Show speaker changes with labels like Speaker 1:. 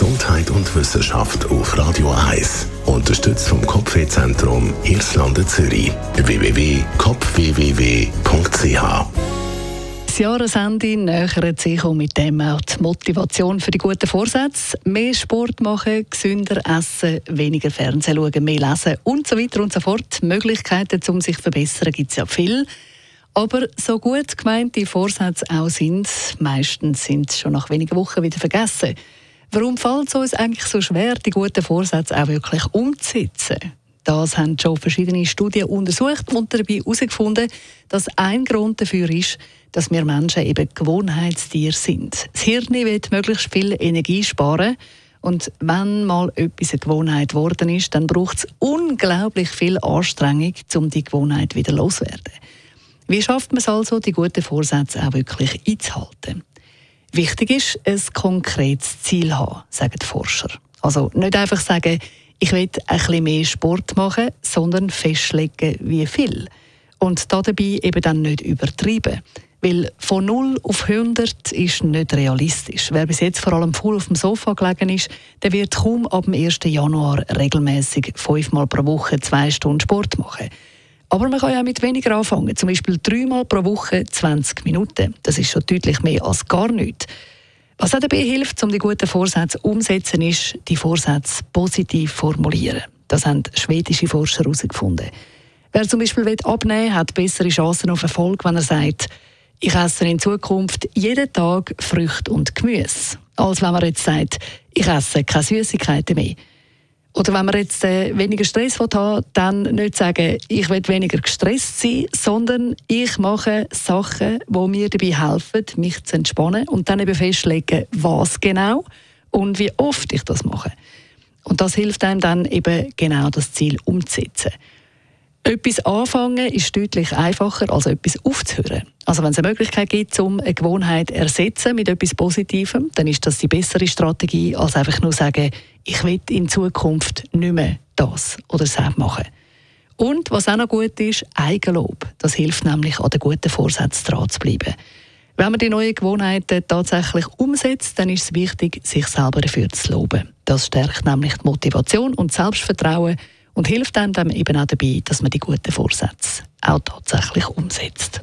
Speaker 1: Gesundheit und Wissenschaft auf Radio 1. Unterstützt vom Kopfwehzentrum Irlande Zürich. www.kopfwww.ch
Speaker 2: das Jahresende nähert sich und mit dem auch die Motivation für die guten Vorsätze. Mehr Sport machen, gesünder essen, weniger Fernsehen schauen, mehr lesen und so weiter und so fort. Möglichkeiten, um sich zu verbessern, gibt es ja viel. Aber so gut gemeinte Vorsätze auch sind, meistens sind schon nach wenigen Wochen wieder vergessen. Warum fällt es uns eigentlich so schwer, die guten Vorsätze auch wirklich umzusetzen? Das haben schon verschiedene Studien untersucht und dabei herausgefunden, dass ein Grund dafür ist, dass wir Menschen eben Gewohnheitstiere sind. Das Hirn will möglichst viel Energie sparen und wenn mal etwas eine Gewohnheit geworden ist, dann braucht es unglaublich viel Anstrengung, um die Gewohnheit wieder loszuwerden. Wie schafft man es also, die guten Vorsätze auch wirklich einzuhalten? Wichtig ist, ein konkretes Ziel haben, sagen die Forscher. Also nicht einfach sagen, ich will ein bisschen mehr Sport machen, sondern festlegen, wie viel. Und dabei eben dann nicht übertreiben. Weil von 0 auf 100 ist nicht realistisch. Wer bis jetzt vor allem voll auf dem Sofa gelegen ist, der wird kaum ab dem 1. Januar regelmäßig fünfmal pro Woche zwei Stunden Sport machen. Aber man kann ja mit weniger anfangen. Zum Beispiel dreimal pro Woche 20 Minuten. Das ist schon deutlich mehr als gar nichts. Was auch dabei hilft, um die guten Vorsätze umzusetzen, ist, die Vorsätze positiv formulieren. Das haben schwedische Forscher herausgefunden. Wer zum Beispiel abnehmen will, hat bessere Chancen auf Erfolg, wenn er sagt, ich esse in Zukunft jeden Tag Früchte und Gemüse. Als wenn man jetzt sagt, ich esse keine Süßigkeiten mehr. Oder wenn man jetzt äh, weniger Stress haben dann nicht sagen, ich will weniger gestresst sein, sondern ich mache Sachen, die mir dabei helfen, mich zu entspannen und dann eben festlegen, was genau und wie oft ich das mache. Und das hilft einem dann eben genau das Ziel umzusetzen. Etwas anfangen ist deutlich einfacher, als etwas aufzuhören. Also wenn es eine Möglichkeit gibt, um eine Gewohnheit ersetzen mit etwas Positivem, dann ist das die bessere Strategie, als einfach nur sagen, ich will in Zukunft nicht mehr das oder das machen. Und was auch noch gut ist, Eigenlob. Das hilft nämlich, an den guten Vorsätzen dran zu bleiben. Wenn man die neuen Gewohnheiten tatsächlich umsetzt, dann ist es wichtig, sich selber dafür zu loben. Das stärkt nämlich die Motivation und Selbstvertrauen und hilft einem dann eben auch dabei, dass man die guten Vorsätze auch tatsächlich umsetzt.